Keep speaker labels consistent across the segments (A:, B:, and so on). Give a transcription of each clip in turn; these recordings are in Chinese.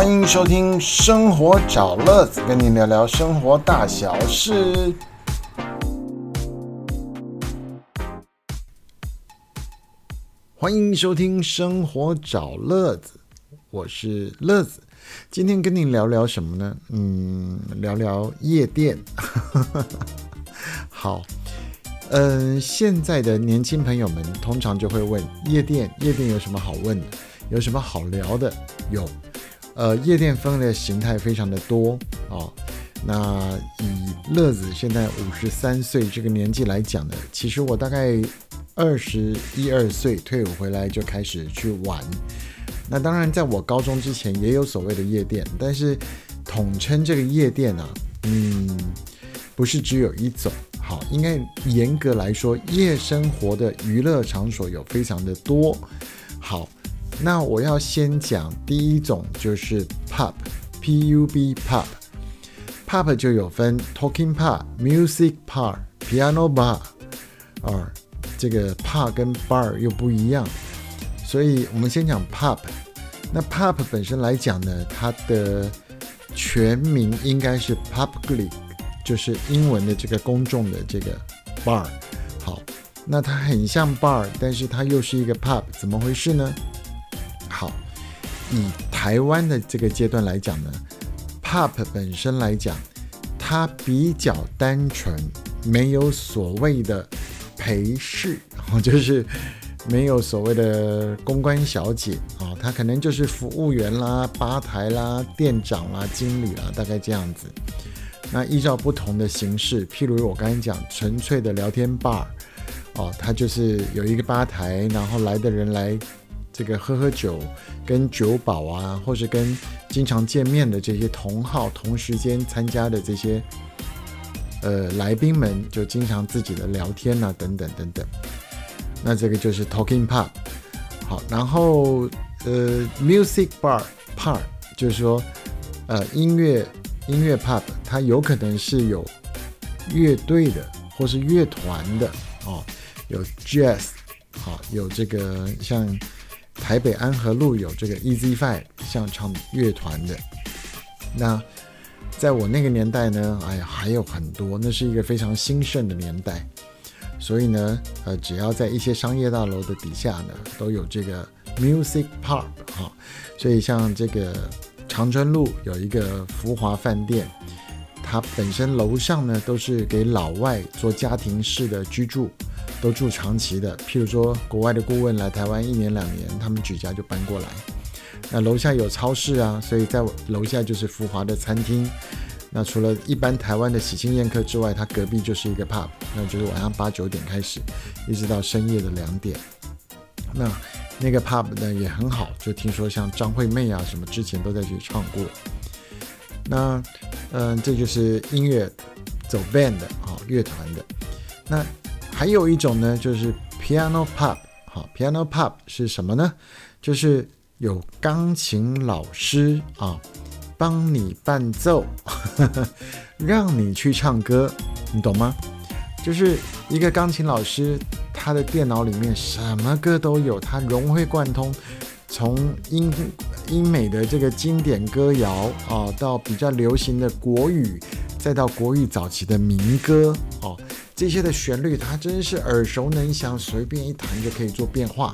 A: 欢迎收听《生活找乐子》，跟您聊聊生活大小事。欢迎收听《生活找乐子》，我是乐子。今天跟你聊聊什么呢？嗯，聊聊夜店。好，嗯，现在的年轻朋友们通常就会问：夜店，夜店有什么好问的？有什么好聊的？有，呃，夜店分的形态非常的多哦。那以乐子现在五十三岁这个年纪来讲呢，其实我大概二十一二岁退伍回来就开始去玩。那当然，在我高中之前也有所谓的夜店，但是统称这个夜店啊，嗯，不是只有一种。好，应该严格来说，夜生活的娱乐场所有非常的多。好，那我要先讲第一种，就是 pub，p u b pub，pub 就有分 talking pub，music pub，piano bar，啊，这个 pub 跟 bar 又不一样。所以我们先讲 pub。那 pub 本身来讲呢，它的全名应该是 public，就是英文的这个公众的这个 bar。好，那它很像 bar，但是它又是一个 pub，怎么回事呢？好，以台湾的这个阶段来讲呢，pub 本身来讲，它比较单纯，没有所谓的陪侍，就是。没有所谓的公关小姐啊，她可能就是服务员啦、吧台啦、店长啦、经理啦，大概这样子。那依照不同的形式，譬如我刚才讲纯粹的聊天 bar，哦，它就是有一个吧台，然后来的人来这个喝喝酒，跟酒保啊，或是跟经常见面的这些同号同时间参加的这些呃来宾们，就经常自己的聊天呐，等等等等。那这个就是 talking pub，好，然后呃 music bar pub 就是说呃音乐音乐 pub，它有可能是有乐队的或是乐团的哦，有 jazz，好，有这个像台北安和路有这个 Easy Five 像唱乐团的，那在我那个年代呢，哎呀还有很多，那是一个非常兴盛的年代。所以呢，呃，只要在一些商业大楼的底下呢，都有这个 music Park 哈。所以像这个长春路有一个福华饭店，它本身楼上呢都是给老外做家庭式的居住，都住长期的。譬如说国外的顾问来台湾一年两年，他们举家就搬过来。那楼下有超市啊，所以在楼下就是福华的餐厅。那除了一般台湾的喜庆宴客之外，它隔壁就是一个 pub，那就是晚上八九点开始，一直到深夜的两点。那那个 pub 呢也很好，就听说像张惠妹啊什么之前都在去唱过。那嗯，这就是音乐走 band 的啊，乐团的。那还有一种呢，就是 piano pop。好，piano pop 是什么呢？就是有钢琴老师啊。帮你伴奏，让你去唱歌，你懂吗？就是一个钢琴老师，他的电脑里面什么歌都有，他融会贯通，从英英美的这个经典歌谣啊，到比较流行的国语，再到国语早期的民歌哦，这些的旋律它真是耳熟能详，随便一弹就可以做变化。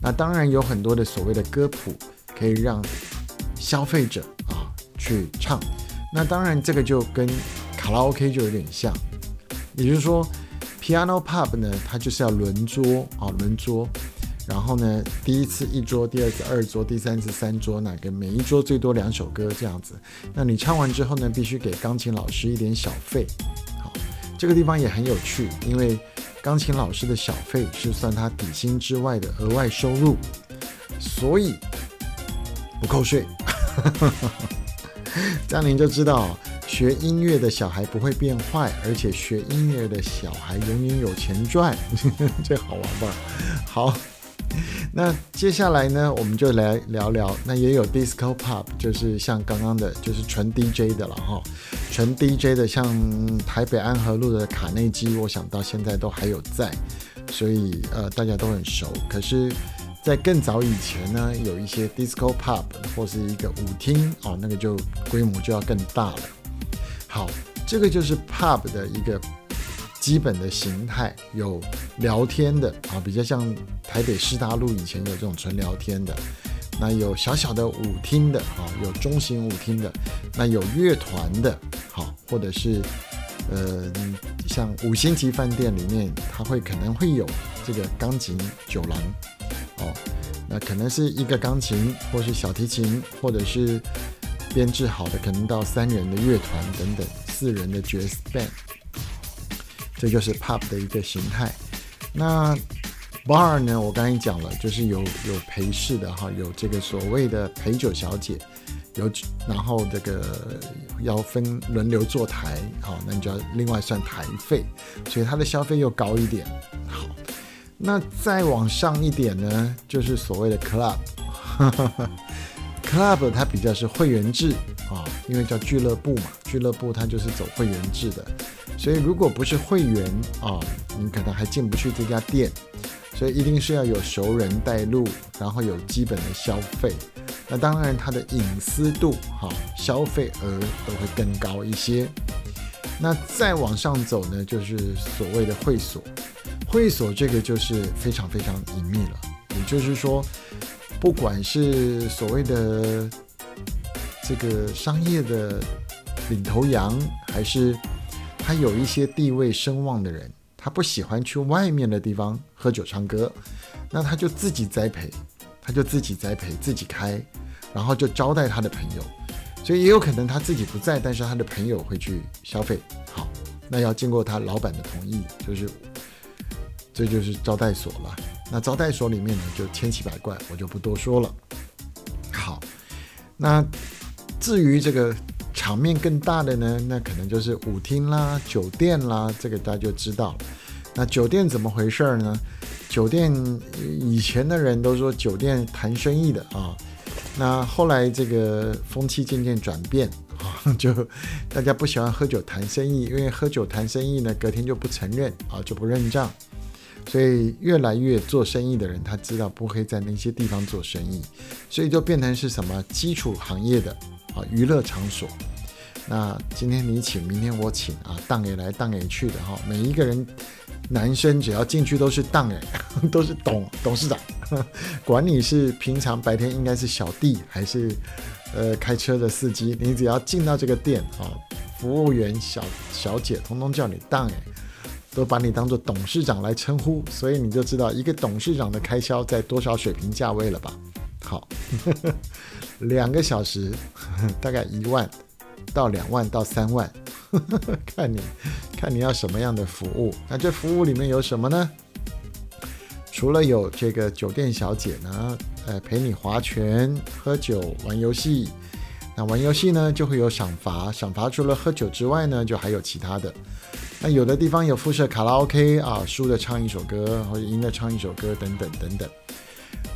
A: 那当然有很多的所谓的歌谱，可以让消费者啊。去唱，那当然这个就跟卡拉 OK 就有点像，也就是说，piano pub 呢，它就是要轮桌啊，轮桌，然后呢，第一次一桌，第二次二桌，第三次三桌，那个每一桌最多两首歌这样子。那你唱完之后呢，必须给钢琴老师一点小费。这个地方也很有趣，因为钢琴老师的小费是算他底薪之外的额外收入，所以不扣税。这样您就知道，学音乐的小孩不会变坏，而且学音乐的小孩永远有钱赚，这好玩吧？好，那接下来呢，我们就来聊聊，那也有 disco pub，就是像刚刚的，就是纯 DJ 的了哈，纯 DJ 的，像台北安和路的卡内基，我想到现在都还有在，所以呃大家都很熟。可是，在更早以前呢，有一些 disco pub 或是一个舞厅哦，那个就规模就要更大了。好，这个就是 pub 的一个基本的形态，有聊天的啊，比较像台北市大路以前有这种纯聊天的。那有小小的舞厅的啊，有中型舞厅的，那有乐团的，好，或者是呃，像五星级饭店里面，它会可能会有这个钢琴酒廊，哦，那可能是一个钢琴，或是小提琴，或者是编制好的，可能到三人的乐团等等，四人的爵士 band，这就是 pub 的一个形态。那 bar 呢？我刚才讲了，就是有有陪侍的哈，有这个所谓的陪酒小姐，有然后这个要分轮流坐台，好，那你就要另外算台费，所以它的消费又高一点。好，那再往上一点呢，就是所谓的 club，club 它比较是会员制啊，因为叫俱乐部嘛，俱乐部它就是走会员制的，所以如果不是会员啊，你可能还进不去这家店。所以一定是要有熟人带路，然后有基本的消费。那当然，它的隐私度、哈消费额都会更高一些。那再往上走呢，就是所谓的会所。会所这个就是非常非常隐秘了。也就是说，不管是所谓的这个商业的领头羊，还是他有一些地位声望的人。他不喜欢去外面的地方喝酒唱歌，那他就自己栽培，他就自己栽培自己开，然后就招待他的朋友，所以也有可能他自己不在，但是他的朋友会去消费。好，那要经过他老板的同意，就是这就是招待所了。那招待所里面呢，就千奇百怪，我就不多说了。好，那至于这个。场面更大的呢，那可能就是舞厅啦、酒店啦，这个大家就知道。那酒店怎么回事儿呢？酒店以前的人都说酒店谈生意的啊，那后来这个风气渐渐转变啊，就大家不喜欢喝酒谈生意，因为喝酒谈生意呢，隔天就不承认啊，就不认账，所以越来越做生意的人他知道不会在那些地方做生意，所以就变成是什么基础行业的啊娱乐场所。那今天你请，明天我请啊，当也来，当也去的哈。每一个人，男生只要进去都是当哎，都是董董事长，管你是平常白天应该是小弟还是呃开车的司机，你只要进到这个店啊，服务员小小姐通通叫你当哎，都把你当做董事长来称呼，所以你就知道一个董事长的开销在多少水平价位了吧？好，两个小时大概一万。到两万到三万，看你看你要什么样的服务。那这服务里面有什么呢？除了有这个酒店小姐呢，呃，陪你划拳、喝酒、玩游戏。那玩游戏呢，就会有赏罚。赏罚除了喝酒之外呢，就还有其他的。那有的地方有附设卡拉 OK 啊，输的唱一首歌，或者赢的唱一首歌，等等等等。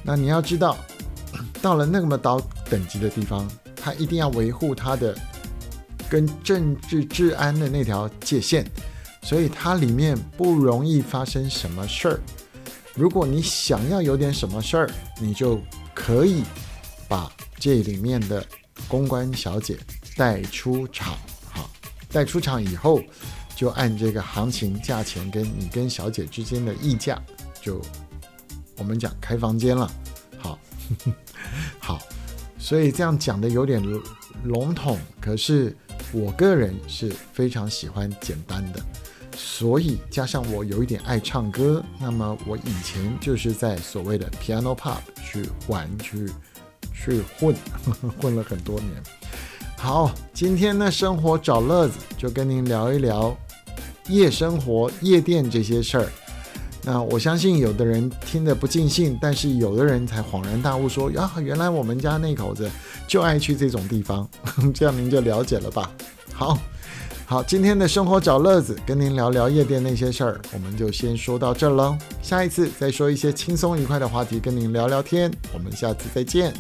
A: 那你要知道，到了那么高等级的地方，他一定要维护他的。跟政治治安的那条界限，所以它里面不容易发生什么事儿。如果你想要有点什么事儿，你就可以把这里面的公关小姐带出场。好，带出场以后，就按这个行情价钱跟你跟小姐之间的议价，就我们讲开房间了。好，好，所以这样讲的有点笼统，可是。我个人是非常喜欢简单的，所以加上我有一点爱唱歌，那么我以前就是在所谓的 piano pub 去玩去去混，混了很多年。好，今天呢生活找乐子，就跟您聊一聊夜生活、夜店这些事儿。那我相信有的人听得不尽兴，但是有的人才恍然大悟，说呀，原来我们家那口子就爱去这种地方，这样您就了解了吧？好，好，今天的生活找乐子，跟您聊聊夜店那些事儿，我们就先说到这儿喽。下一次再说一些轻松愉快的话题，跟您聊聊天。我们下次再见。